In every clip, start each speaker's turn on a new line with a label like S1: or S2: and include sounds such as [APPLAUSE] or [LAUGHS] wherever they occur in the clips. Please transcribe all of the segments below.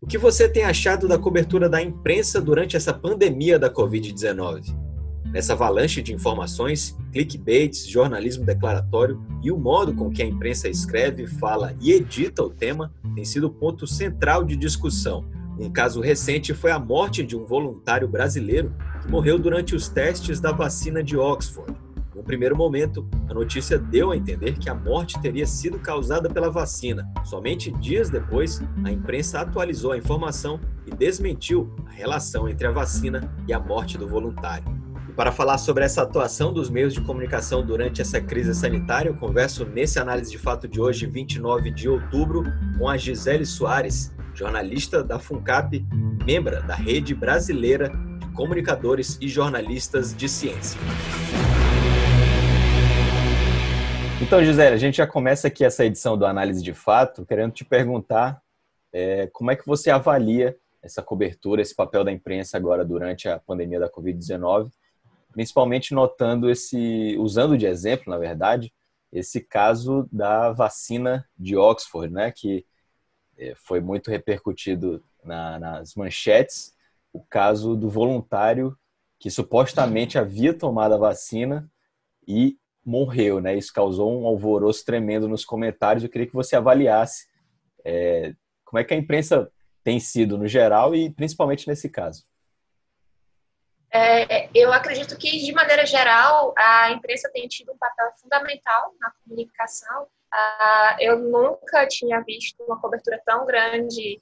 S1: O que você tem achado da cobertura da imprensa durante essa pandemia da Covid-19? Nessa avalanche de informações, clickbaits, jornalismo declaratório e o modo com que a imprensa escreve, fala e edita o tema tem sido ponto central de discussão. Um caso recente foi a morte de um voluntário brasileiro que morreu durante os testes da vacina de Oxford. No primeiro momento, a notícia deu a entender que a morte teria sido causada pela vacina. Somente dias depois, a imprensa atualizou a informação e desmentiu a relação entre a vacina e a morte do voluntário. E para falar sobre essa atuação dos meios de comunicação durante essa crise sanitária, eu converso nesse análise de fato de hoje, 29 de outubro, com a Gisele Soares, jornalista da FUNCAP, membra da Rede Brasileira de Comunicadores e Jornalistas de Ciência. Então, Gisele, a gente já começa aqui essa edição do Análise de Fato, querendo te perguntar é, como é que você avalia essa cobertura, esse papel da imprensa agora durante a pandemia da Covid-19, principalmente notando esse, usando de exemplo, na verdade, esse caso da vacina de Oxford, né, que foi muito repercutido na, nas manchetes, o caso do voluntário que supostamente havia tomado a vacina e morreu, né? Isso causou um alvoroço tremendo nos comentários. Eu queria que você avaliasse é, como é que a imprensa tem sido no geral e principalmente nesse caso.
S2: É, eu acredito que, de maneira geral, a imprensa tem tido um papel fundamental na comunicação. Ah, eu nunca tinha visto uma cobertura tão grande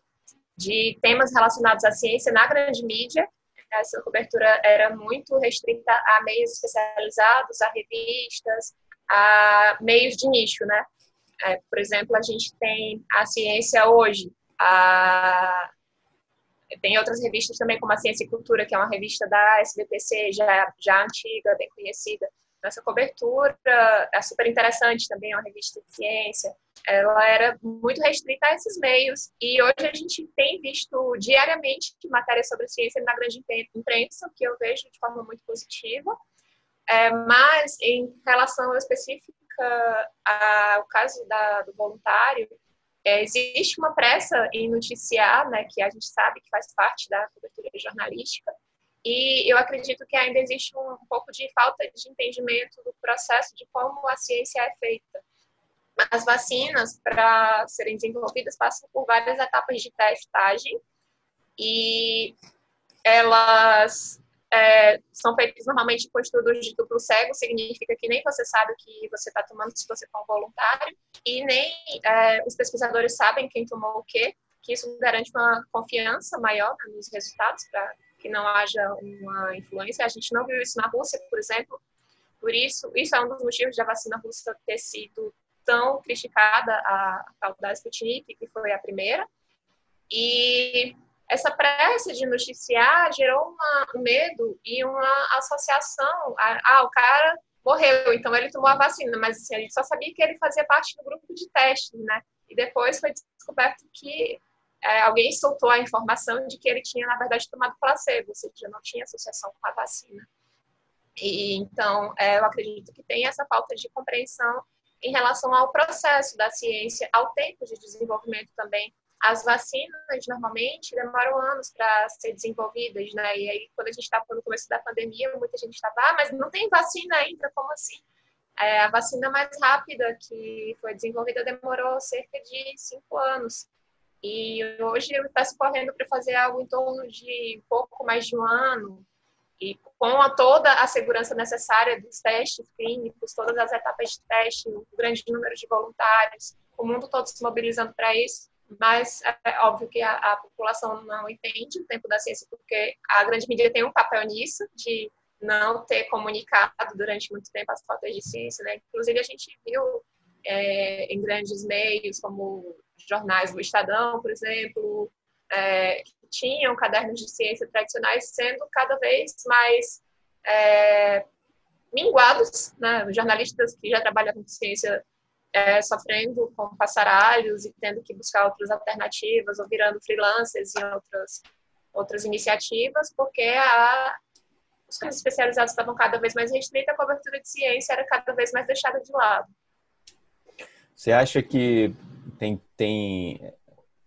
S2: de temas relacionados à ciência na grande mídia essa cobertura era muito restrita a meios especializados, a revistas, a meios de nicho, né? É, por exemplo, a gente tem a ciência hoje, a... tem outras revistas também, como a Ciência e Cultura, que é uma revista da SBPC, já, já antiga, bem conhecida. Nossa cobertura é super interessante também, é uma revista de ciência ela era muito restrita a esses meios. E hoje a gente tem visto diariamente matérias sobre ciência na grande imprensa, que eu vejo de forma muito positiva. É, mas em relação específica ao caso da, do voluntário, é, existe uma pressa em noticiar, né, que a gente sabe que faz parte da cobertura jornalística, e eu acredito que ainda existe um, pouco de falta de entendimento do processo de como a ciência é feita. As vacinas, para serem desenvolvidas, passam por várias etapas de testagem e elas é, são feitas normalmente com estudos de duplo cego, significa que nem você sabe o que você está tomando se você for um voluntário, e nem é, os pesquisadores sabem quem tomou o quê, que isso garante uma confiança maior nos resultados, para que não haja uma influência. A gente não viu isso na Rússia, por exemplo, por isso, isso é um dos motivos da vacina russa ter sido tão criticada a tal da Sputnik, que foi a primeira. E essa pressa de noticiar gerou uma, um medo e uma associação. A, ah, o cara morreu, então ele tomou a vacina, mas assim, a gente só sabia que ele fazia parte do grupo de teste, né? E depois foi descoberto que é, alguém soltou a informação de que ele tinha, na verdade, tomado placebo, ou seja, não tinha associação com a vacina. E, então, é, eu acredito que tem essa falta de compreensão em relação ao processo da ciência, ao tempo de desenvolvimento também. As vacinas, normalmente, demoram anos para ser desenvolvidas, né? E aí, quando a gente estava no começo da pandemia, muita gente estava, ah, mas não tem vacina ainda, como assim? É, a vacina mais rápida que foi desenvolvida demorou cerca de cinco anos. E hoje está se correndo para fazer algo em torno de pouco mais de um ano, e com a, toda a segurança necessária dos testes clínicos, todas as etapas de teste, um grande número de voluntários, o mundo todo se mobilizando para isso, mas é óbvio que a, a, população não entende o tempo da ciência, porque a grande mídia tem um papel nisso, de não ter comunicado durante muito tempo as faltas de ciência, né? Inclusive, a gente viu é, em grandes meios, como jornais do Estadão, por exemplo, é, que tinham cadernos de ciência tradicionais sendo cada vez mais é, minguados, né? jornalistas que já trabalham com ciência é, sofrendo com passaralhos e tendo que buscar outras alternativas ou virando freelancers em outras, outras iniciativas, porque a, os campos especializados estavam cada vez mais restritos, a cobertura de ciência era cada vez mais deixada de lado.
S1: Você acha que tem, tem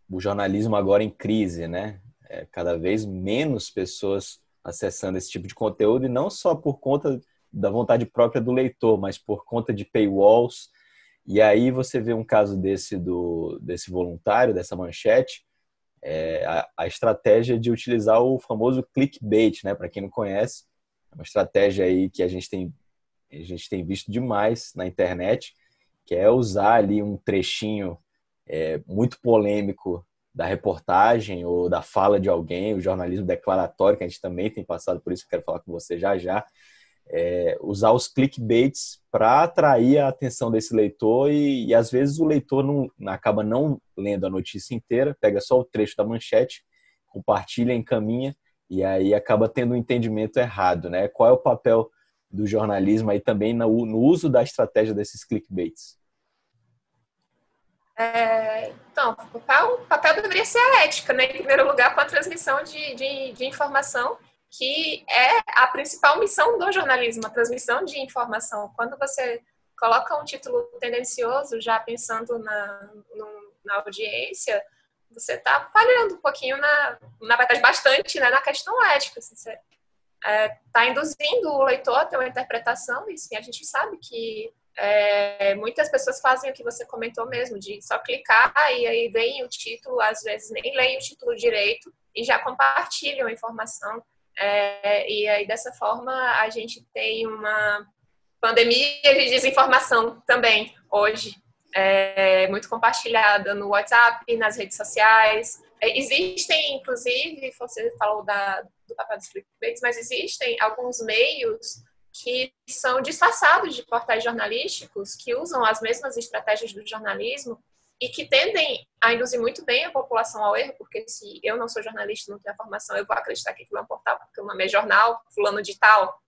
S1: o jornalismo agora em crise, né? É, cada vez menos pessoas acessando esse tipo de conteúdo e não só por conta da vontade própria do leitor, mas por conta de paywalls. E aí você vê um caso desse do desse voluntário, dessa manchete, é, a, a, estratégia de utilizar o famoso clickbait, né? Para quem não conhece, é uma estratégia aí que a gente tem a gente tem visto demais na internet, que é usar ali um trechinho é, muito polêmico da reportagem ou da fala de alguém, o jornalismo declaratório, que a gente também tem passado por isso, que quero falar com você já já, é, usar os clickbaits para atrair a atenção desse leitor e, e, às vezes o leitor não, acaba não lendo a notícia inteira, pega só o trecho da manchete, compartilha, encaminha e aí acaba tendo um entendimento errado, né? Qual é o papel do jornalismo aí também no, no uso da estratégia desses clickbaits?
S2: É, então, o papel, papel, deveria ser a ética, né? Em primeiro lugar, com a transmissão de, de, de, informação, que é a principal missão do jornalismo, a transmissão de informação. Quando você coloca um título tendencioso, já pensando na, na audiência, você está falhando um pouquinho, na, na verdade, bastante né, na questão ética. Assim, você está é, induzindo o leitor a ter uma interpretação, e sim, a gente sabe que é, muitas pessoas fazem o que você comentou mesmo, de só clicar e aí veem o título, às vezes nem leem o título direito e já compartilham a informação. É, e aí, dessa forma, a gente tem uma pandemia de desinformação também, hoje, é, muito compartilhada no WhatsApp, nas redes sociais. É, existem, inclusive, você falou da, do papel dos clickbaits, mas existem alguns meios que são disfarçados de portais jornalísticos, que usam as mesmas estratégias do jornalismo e que tendem a induzir muito bem a população ao erro, porque se eu não sou jornalista, não tenho a formação, eu vou acreditar que aquilo é um portal, porque o nome é jornal, fulano de tal,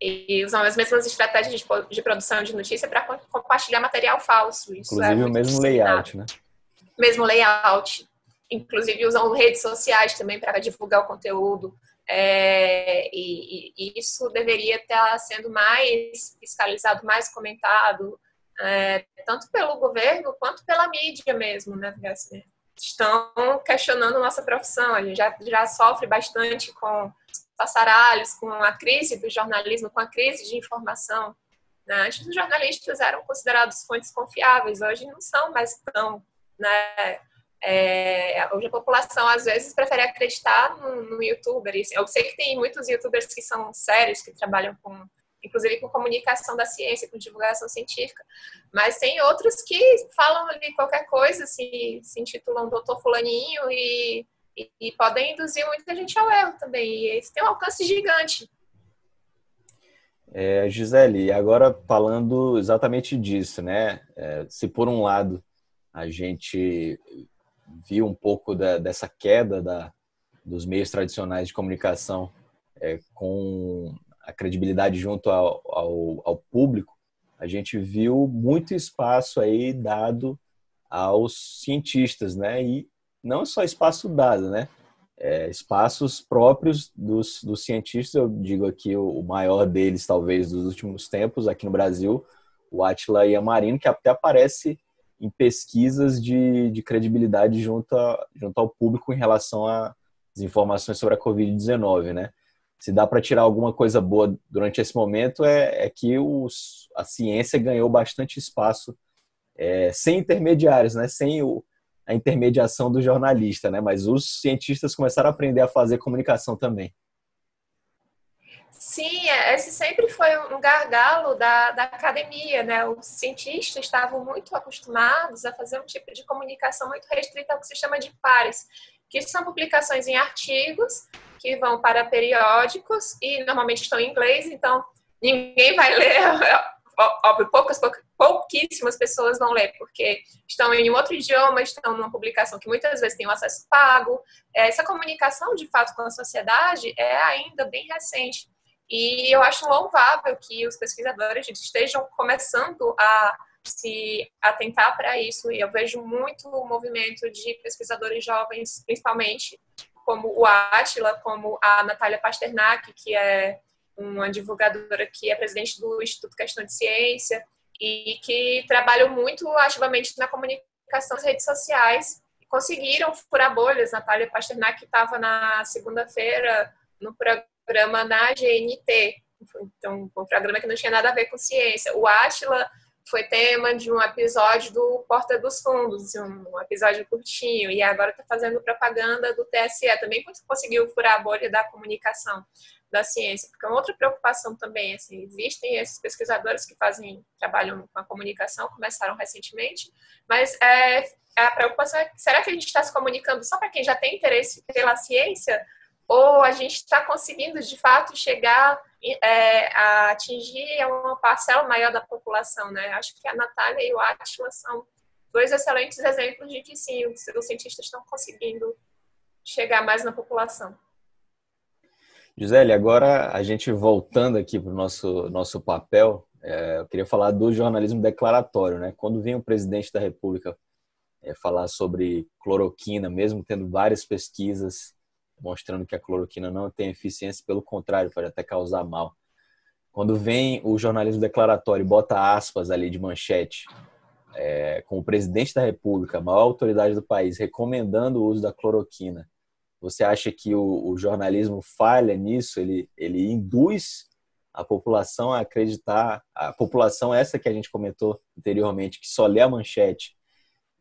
S2: e usam as mesmas estratégias de, de produção de notícia para compartilhar material falso.
S1: Isso é Inclusive é o mesmo layout, né?
S2: Mesmo layout. Inclusive usam redes sociais também para divulgar o conteúdo. É, e, e, isso deveria estar sendo mais fiscalizado, mais comentado, é, tanto pelo governo quanto pela mídia mesmo, né? Assim, estão questionando nossa profissão. A gente já, já sofre bastante com passaralhos, com a crise do jornalismo, com a crise de informação. Né? Antes, os jornalistas eram considerados fontes confiáveis, hoje não são mais tão. Né? É, hoje a população às vezes prefere acreditar no, no youtuber. Eu sei que tem muitos youtubers que são sérios, que trabalham com, inclusive com comunicação da ciência, com divulgação científica, mas tem outros que falam ali qualquer coisa, se, se intitulam Doutor Fulaninho e, e, e podem induzir muita gente ao erro também. E eles têm um alcance gigante.
S1: É, Gisele, agora falando exatamente disso, né? É, se por um lado a gente viu um pouco da, dessa queda da, dos meios tradicionais de comunicação é, com a credibilidade junto ao, ao, ao, público, a gente viu muito espaço aí dado aos cientistas, né? E não só espaço dado, né? É, espaços próprios dos, dos cientistas, eu digo aqui o, o maior deles, talvez, dos últimos tempos, aqui no Brasil, o Atila Yamarino, que até aparece em pesquisas de, de credibilidade junto, a, junto ao público em relação às informações sobre a Covid-19, né? Se dá para tirar alguma coisa boa durante esse momento é, é que os, a ciência ganhou bastante espaço é, sem intermediários, né? Sem o, a intermediação do jornalista, né? Mas os cientistas começaram a aprender a fazer comunicação também.
S2: Sim, é, esse sempre foi um gargalo da, da academia, né? Os cientistas estavam muito acostumados a fazer um tipo de comunicação muito restrita ao que se chama de pares, que são publicações em artigos que vão para periódicos e normalmente estão em inglês, então ninguém vai [LAUGHS] ler, óbvio, poucas, pouquíssimas pessoas vão ler, porque estão em um outro idioma, estão numa publicação que muitas vezes tem um acesso pago. Essa comunicação, de fato, com a sociedade é ainda bem recente. E eu acho louvável que os pesquisadores estejam começando a se atentar para isso. E eu vejo muito o movimento de pesquisadores jovens, principalmente, como o Átila, como a Natália Pasternak, que é uma divulgadora que é presidente do Instituto Questão de Ciência e que trabalham muito ativamente na comunicação das redes sociais. Conseguiram furar bolhas. Natália Pasternak estava na segunda-feira no programa na GNT, então um programa que não tinha nada a ver com ciência. O Átila foi tema de um episódio do Porta dos Fundos, um episódio curtinho, e agora está fazendo propaganda do TSE, também conseguiu furar a bolha da comunicação da ciência, porque é uma outra preocupação também, assim, existem esses pesquisadores que fazem, trabalham com a comunicação, começaram recentemente, mas é, a preocupação é, será que a gente está se comunicando só para quem já tem interesse pela ciência, ou a gente está conseguindo, de fato, chegar é, a atingir uma parcela maior da população, né? Acho que a Natália e o Atila são dois excelentes exemplos de que sim, os, cientistas estão conseguindo chegar mais na população.
S1: Gisele, agora a gente voltando aqui para o nosso, nosso papel, é, eu queria falar do jornalismo declaratório. Né? Quando vem o presidente da República é, falar sobre cloroquina, mesmo tendo várias pesquisas mostrando que a cloroquina não tem eficiência, pelo contrário, pode até causar mal. Quando vem o jornalismo declaratório e bota aspas ali de manchete, é, com o presidente da República, a maior autoridade do país, recomendando o uso da cloroquina, você acha que o, o jornalismo falha nisso? Ele, ele induz a população a acreditar, a população essa que a gente comentou anteriormente, que só lê a manchete,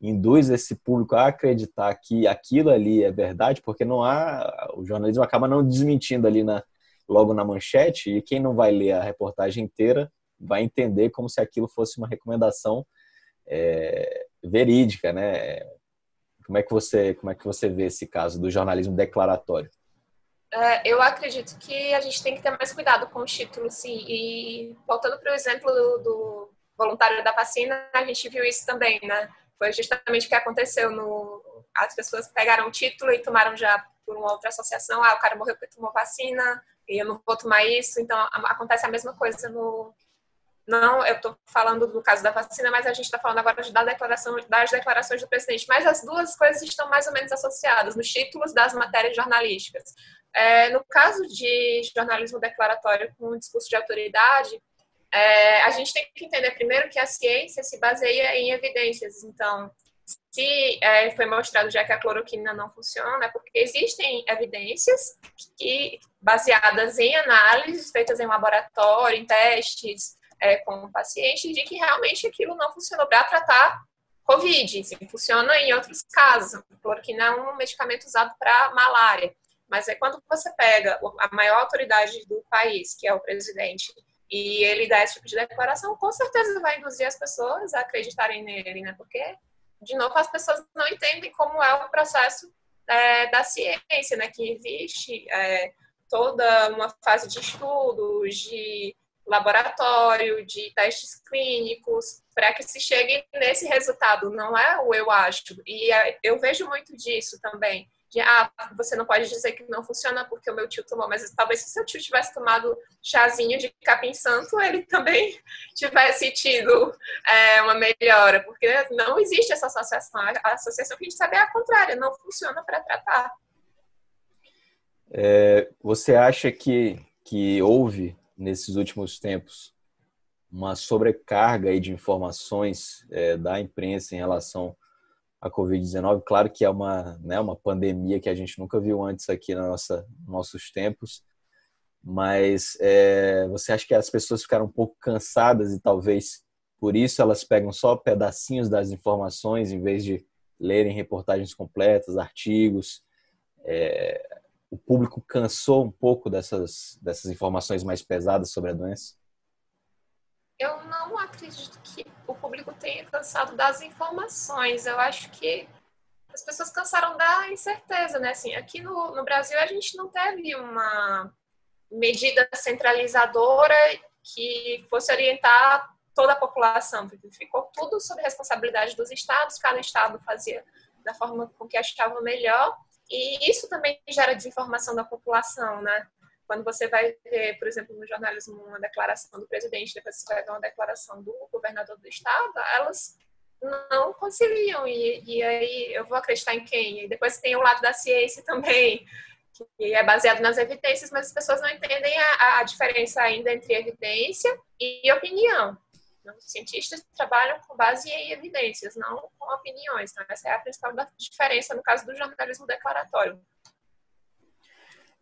S1: induz esse público a acreditar que aquilo ali é verdade, porque não há, o jornalismo acaba não desmentindo ali na, logo na manchete, e quem não vai ler a reportagem inteira vai entender como se aquilo fosse uma recomendação é, verídica, né? Como é que você como é que você vê esse caso do jornalismo declaratório?
S2: É, eu acredito que a gente tem que ter mais cuidado com o título, sim. E voltando para o exemplo do, do, voluntário da vacina, a gente viu isso também, né? Foi justamente o que aconteceu. No, as pessoas pegaram o título e tomaram já por uma outra associação. Ah, o cara morreu porque tomou vacina e eu não vou tomar isso. Então acontece a mesma coisa no, não, eu estou falando do caso da vacina, mas a gente está falando agora da declaração, das declarações do presidente. Mas as duas coisas estão mais ou menos associadas nos títulos das matérias jornalísticas. É, no caso de jornalismo declaratório com discurso de autoridade, é, a gente tem que entender primeiro que a ciência se baseia em evidências. Então, se é, foi mostrado já que a cloroquina não funciona, é porque existem evidências que, baseadas em análises feitas em laboratório, em testes, é, com o paciente de que realmente aquilo não funcionou para tratar Covid. Sim, funciona em outros casos, porque não é um medicamento usado para malária. Mas é quando você pega a maior autoridade do país, que é o presidente, e ele dá esse tipo de declaração, com certeza vai induzir as pessoas a acreditarem nele, né? Porque, de novo, as pessoas não entendem como é o processo é, da ciência, né? Que existe é, toda uma fase de estudos, de laboratório, de testes clínicos, para que se chegue nesse resultado. Não é o eu acho. E é, eu vejo muito disso também. De, ah, você não pode dizer que não funciona porque o meu tio tomou, mas talvez se seu tio tivesse tomado chazinho de capim santo, ele também [LAUGHS] tivesse tido é, uma melhora, porque não existe essa associação. A associação que a gente sabe é a contrária, não funciona para tratar.
S1: É, você acha que, que houve nesses últimos tempos uma sobrecarga de informações é, da imprensa em relação à Covid-19. Claro que é uma, né, uma pandemia que a gente nunca viu antes aqui na nossa nossos tempos, mas é, você acha que as pessoas ficaram um pouco cansadas e talvez por isso elas pegam só pedacinhos das informações em vez de lerem reportagens completas, artigos? É, o público cansou um pouco dessas, dessas informações mais pesadas sobre a doença?
S2: Eu não acredito que o público tenha cansado das informações. Eu acho que as pessoas cansaram da incerteza, né? Assim, aqui no, no Brasil a gente não teve uma medida centralizadora que fosse orientar toda a população, ficou tudo sob responsabilidade dos estados, cada estado fazia da forma com que achava melhor. E isso também gera desinformação da população, né? Quando você vai ver, por exemplo, no jornalismo, uma declaração do presidente, depois você vai ver uma declaração do governador do estado, elas não conciliam. E, e aí eu vou acreditar em quem? E depois tem o lado da ciência também, que é baseado nas evidências, mas as pessoas não entendem a, a diferença ainda entre evidência e opinião. Os cientistas trabalham com base em evidências, não com opiniões. Então, essa é a principal diferença no caso do jornalismo declaratório.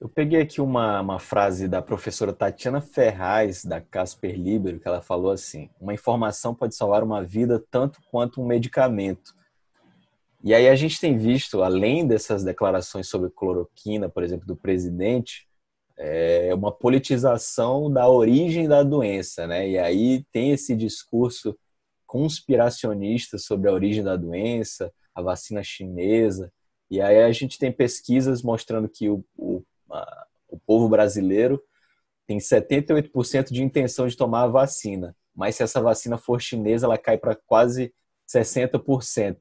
S1: Eu peguei aqui uma, uma frase da professora Tatiana Ferraz, da Casper Libero, que ela falou assim: Uma informação pode salvar uma vida tanto quanto um medicamento. E aí a gente tem visto, além dessas declarações sobre cloroquina, por exemplo, do presidente, é uma politização da origem da doença, né? E aí tem esse discurso conspiracionista sobre a origem da doença, a vacina chinesa. E aí a gente tem pesquisas mostrando que o, o o povo brasileiro tem 78% de intenção de tomar a vacina, mas se essa vacina for chinesa, ela cai para quase 60%.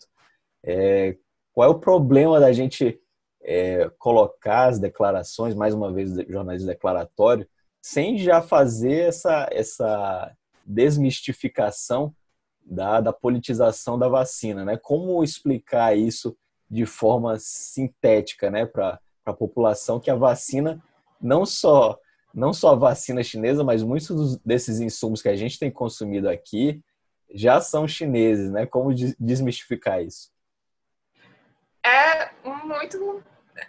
S1: É, qual é o problema da gente é, colocar as declarações, mais uma vez, jornalismo declaratório, sem já fazer essa, essa desmistificação da, da politização da vacina, né? Como explicar isso de forma sintética, né, para a população que a vacina, não só, não só a vacina chinesa, mas muitos desses insumos que a gente tem consumido aqui já são chineses, né? Como desmistificar isso?
S2: É muito.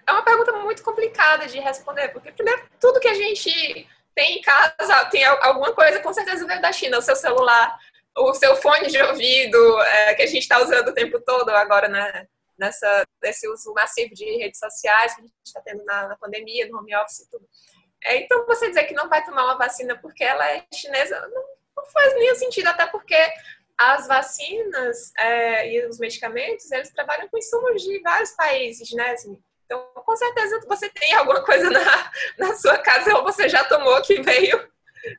S2: É uma pergunta muito complicada de responder, porque, primeiro, tudo que a gente tem em casa, tem alguma coisa, com certeza veio da China. O seu celular, o seu fone de ouvido, é, que a gente está usando o tempo todo agora, né? Nessa, nesse uso massivo de redes sociais que a gente está tendo na, na, pandemia, no home office e tudo. É, então, você dizer que não vai tomar uma vacina porque ela é chinesa não, não faz nenhum sentido, até porque as vacinas é, e os medicamentos, eles trabalham com insumos de vários países, né? Assim, então, com certeza você tem alguma coisa na, na sua casa ou você já tomou que veio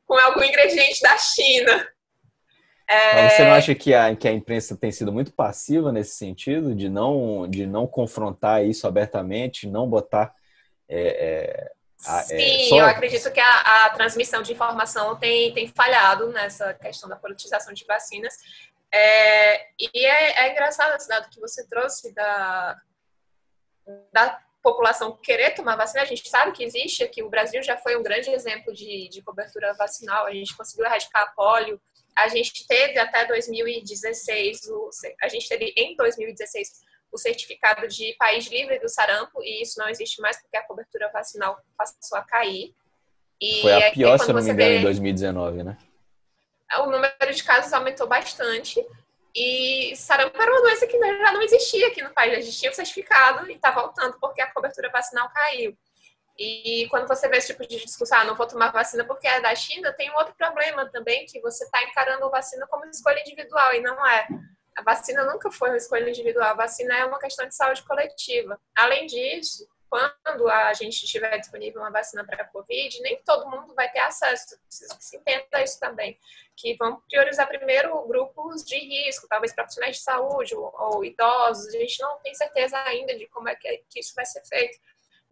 S2: com algum ingrediente da China.
S1: É... Você não acha que a, que a imprensa tem sido muito passiva nesse sentido, de não, de não confrontar isso abertamente, não botar. É,
S2: é, a, é, Sim, só... eu acredito que a, a, transmissão de informação tem, tem falhado nessa questão da politização de vacinas. É, e é, é engraçado esse dado que você trouxe da, da população querer tomar vacina, a gente sabe que existe aqui, o Brasil já foi um grande exemplo de, de cobertura vacinal, a gente conseguiu erradicar a polio, a gente teve até 2016, o, a gente teve em 2016 o certificado de país livre do sarampo, e isso não existe mais porque a cobertura vacinal passou a cair.
S1: E Foi a pior, se eu não me engano, vê, em 2019, né?
S2: O número de casos aumentou bastante. E sarampo era uma doença que já não existia aqui no país. A gente tinha o certificado e está voltando porque a cobertura vacinal caiu. E quando você vê esse tipo de discussão, ah, não vou tomar vacina porque é da China, tem um outro problema também, que você está encarando a vacina como escolha individual, e não é. A vacina nunca foi uma escolha individual, a vacina é uma questão de saúde coletiva. Além disso, quando a gente tiver disponível uma vacina para a Covid, nem todo mundo vai ter acesso. Preciso que se entenda isso também. Que vão priorizar primeiro grupos de risco, talvez profissionais de saúde ou, ou idosos. A gente não tem certeza ainda de como é que, que isso vai ser feito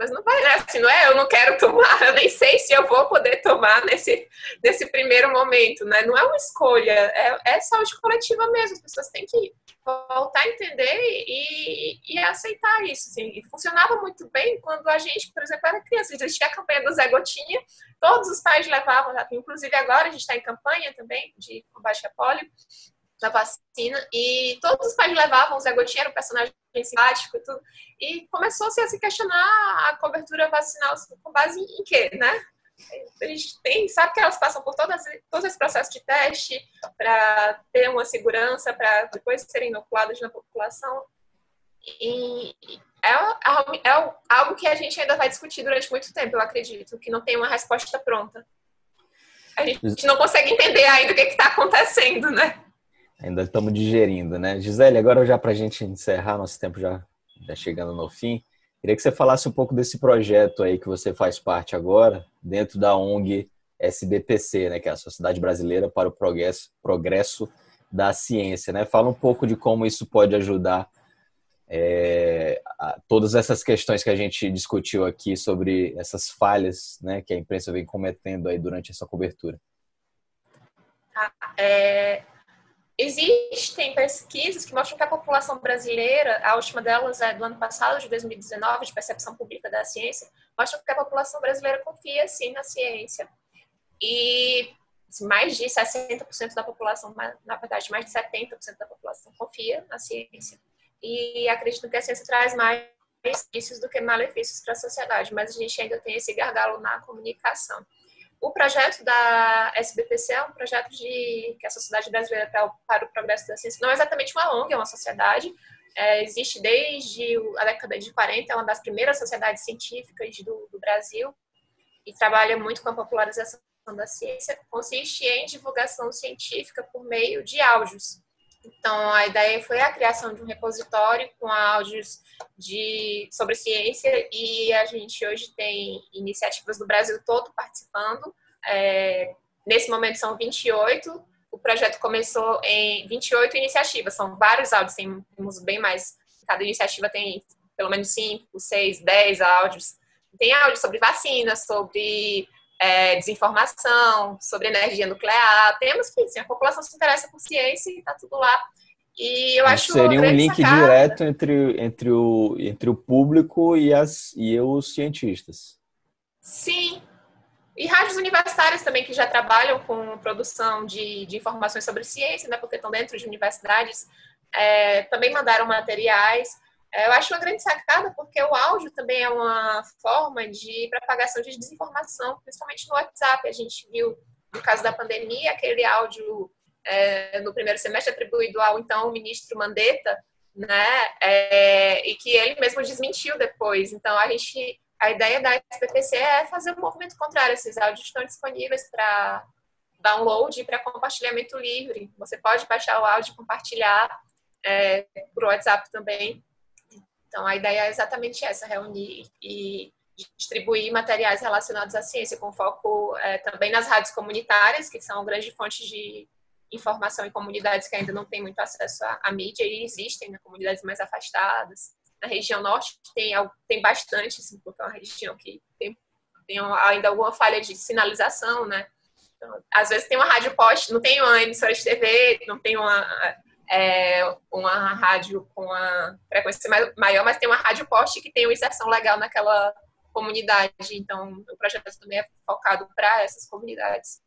S2: mas não vai, né? Assim, não é, eu não quero tomar, [LAUGHS] eu nem sei se eu vou poder tomar nesse, nesse primeiro momento, né? Não é uma escolha, é, é saúde coletiva mesmo, as pessoas têm que voltar a entender e, e aceitar isso, assim. E funcionava muito bem quando a gente, por exemplo, era criança, existia a campanha do Zé Gotinha, todos os pais levavam, inclusive agora a gente está em campanha também de combate a pólio, da vacina, e todos os pais levavam o Zé Gotinha, era um personagem simpático e tudo, e começou-se a se questionar a cobertura vacinal com base em quê, né? A gente tem, sabe que elas passam por todas, todo esse processo de teste para ter uma segurança, para depois serem inoculadas na população. E é, é, é algo que a gente ainda vai discutir durante muito tempo, eu acredito, que não tem uma resposta pronta. A gente não consegue entender ainda o que está acontecendo, né?
S1: Ainda estamos digerindo, né? Gisele, agora já para a gente encerrar, nosso tempo já, já chegando no fim, queria que você falasse um pouco desse projeto aí que você faz parte agora, dentro da ONG SBPC, né, que é a Sociedade Brasileira para o Progresso, Progresso da Ciência, né? Fala um pouco de como isso pode ajudar é, todas essas questões que a gente discutiu aqui sobre essas falhas, né, que a imprensa vem cometendo aí durante essa cobertura.
S2: Tá, é, Existem pesquisas que mostram que a população brasileira, a última delas é do ano passado, de 2019, de percepção pública da ciência, mostram que a população brasileira confia sim na ciência. E assim, mais de 60% da população, na verdade, mais de 70% da população confia na ciência. E acredito que a ciência traz mais benefícios do que malefícios para a sociedade, mas a gente ainda tem esse gargalo na comunicação. O projeto da SBPC é um projeto de que a Sociedade Brasileira para o Progresso da Ciência não é exatamente uma ONG, é uma sociedade. É, existe desde a década de 40, é uma das primeiras sociedades científicas do, do Brasil e trabalha muito com a popularização da ciência. Consiste em divulgação científica por meio de áudios. Então, a ideia foi a criação de um repositório com áudios de, sobre ciência e a gente hoje tem iniciativas do Brasil todo participando. É, nesse momento são 28. O projeto começou em 28 iniciativas, são vários áudios, temos bem mais. Cada iniciativa tem pelo menos 5, 6, 10 áudios. Tem áudio sobre vacina, sobre é, desinformação, sobre energia nuclear. Temos que, sim, a população se interessa por ciência e está tudo lá. E eu acho
S1: Seria um link sacada. direto entre, entre, o, entre o público e, as, e os cientistas.
S2: Sim. E rádios universitárias também, que já trabalham com produção de, de informações sobre ciência, né, porque estão dentro de universidades, é, também mandaram materiais. É, eu acho uma grande sacada porque o áudio também é uma forma de propagação de desinformação, principalmente no WhatsApp. A gente viu, no caso da pandemia, aquele áudio é, no primeiro semestre atribuído ao então ministro Mandetta, né, é, e que ele mesmo desmentiu depois. Então, a gente, a ideia da SPPC é fazer um movimento contrário. Esses áudios estão disponíveis para download e para compartilhamento livre. Você pode baixar o áudio e compartilhar é, por WhatsApp também. Então, a ideia é exatamente essa, reunir e distribuir materiais relacionados à ciência, com foco é, também nas rádios comunitárias, que são grande fonte de informação em comunidades que ainda não têm muito acesso à, à mídia, e existem, né, comunidades mais afastadas. Na região norte tem, tem bastante, assim, porque é uma região que tem, tem ainda alguma falha de sinalização, né? Então, às vezes tem uma rádio poste, não tem uma emissora de TV, não tem uma é, uma rádio com uma frequência maior, mas tem uma rádio poste que tem uma inserção legal naquela comunidade. Então, o projeto também é focado para essas comunidades.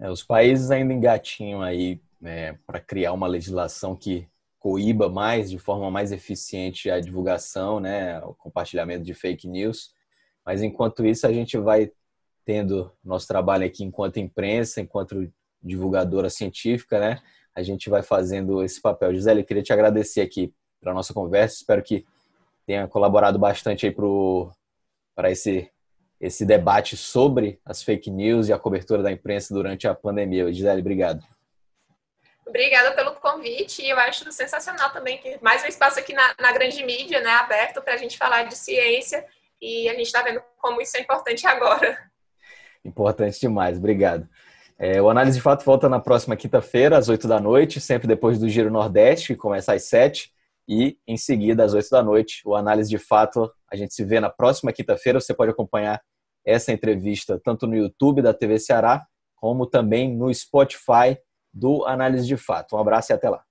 S1: É, os países ainda engatinham aí é, para criar uma legislação que coíba mais, de forma mais eficiente, a divulgação, né, o compartilhamento de fake news. Mas enquanto isso, a gente vai tendo nosso trabalho aqui enquanto imprensa, enquanto divulgadora científica, né? A gente vai fazendo esse papel. Gisele, queria te agradecer aqui para a nossa conversa. Espero que tenha colaborado bastante aí para esse, esse debate sobre as fake news e a cobertura da imprensa durante a pandemia. Gisele, obrigado.
S2: Obrigada pelo convite eu acho sensacional também que mais um espaço aqui na, na grande mídia, né, aberto para a gente falar de ciência e a gente está vendo como isso é importante agora.
S1: Importante demais, obrigado. É, o Análise de Fato volta na próxima quinta-feira, às 8 da noite, sempre depois do Giro Nordeste, que começa às 7. E em seguida, às 8 da noite, o Análise de Fato. A gente se vê na próxima quinta-feira. Você pode acompanhar essa entrevista tanto no YouTube da TV Ceará, como também no Spotify do Análise de Fato. Um abraço e até lá.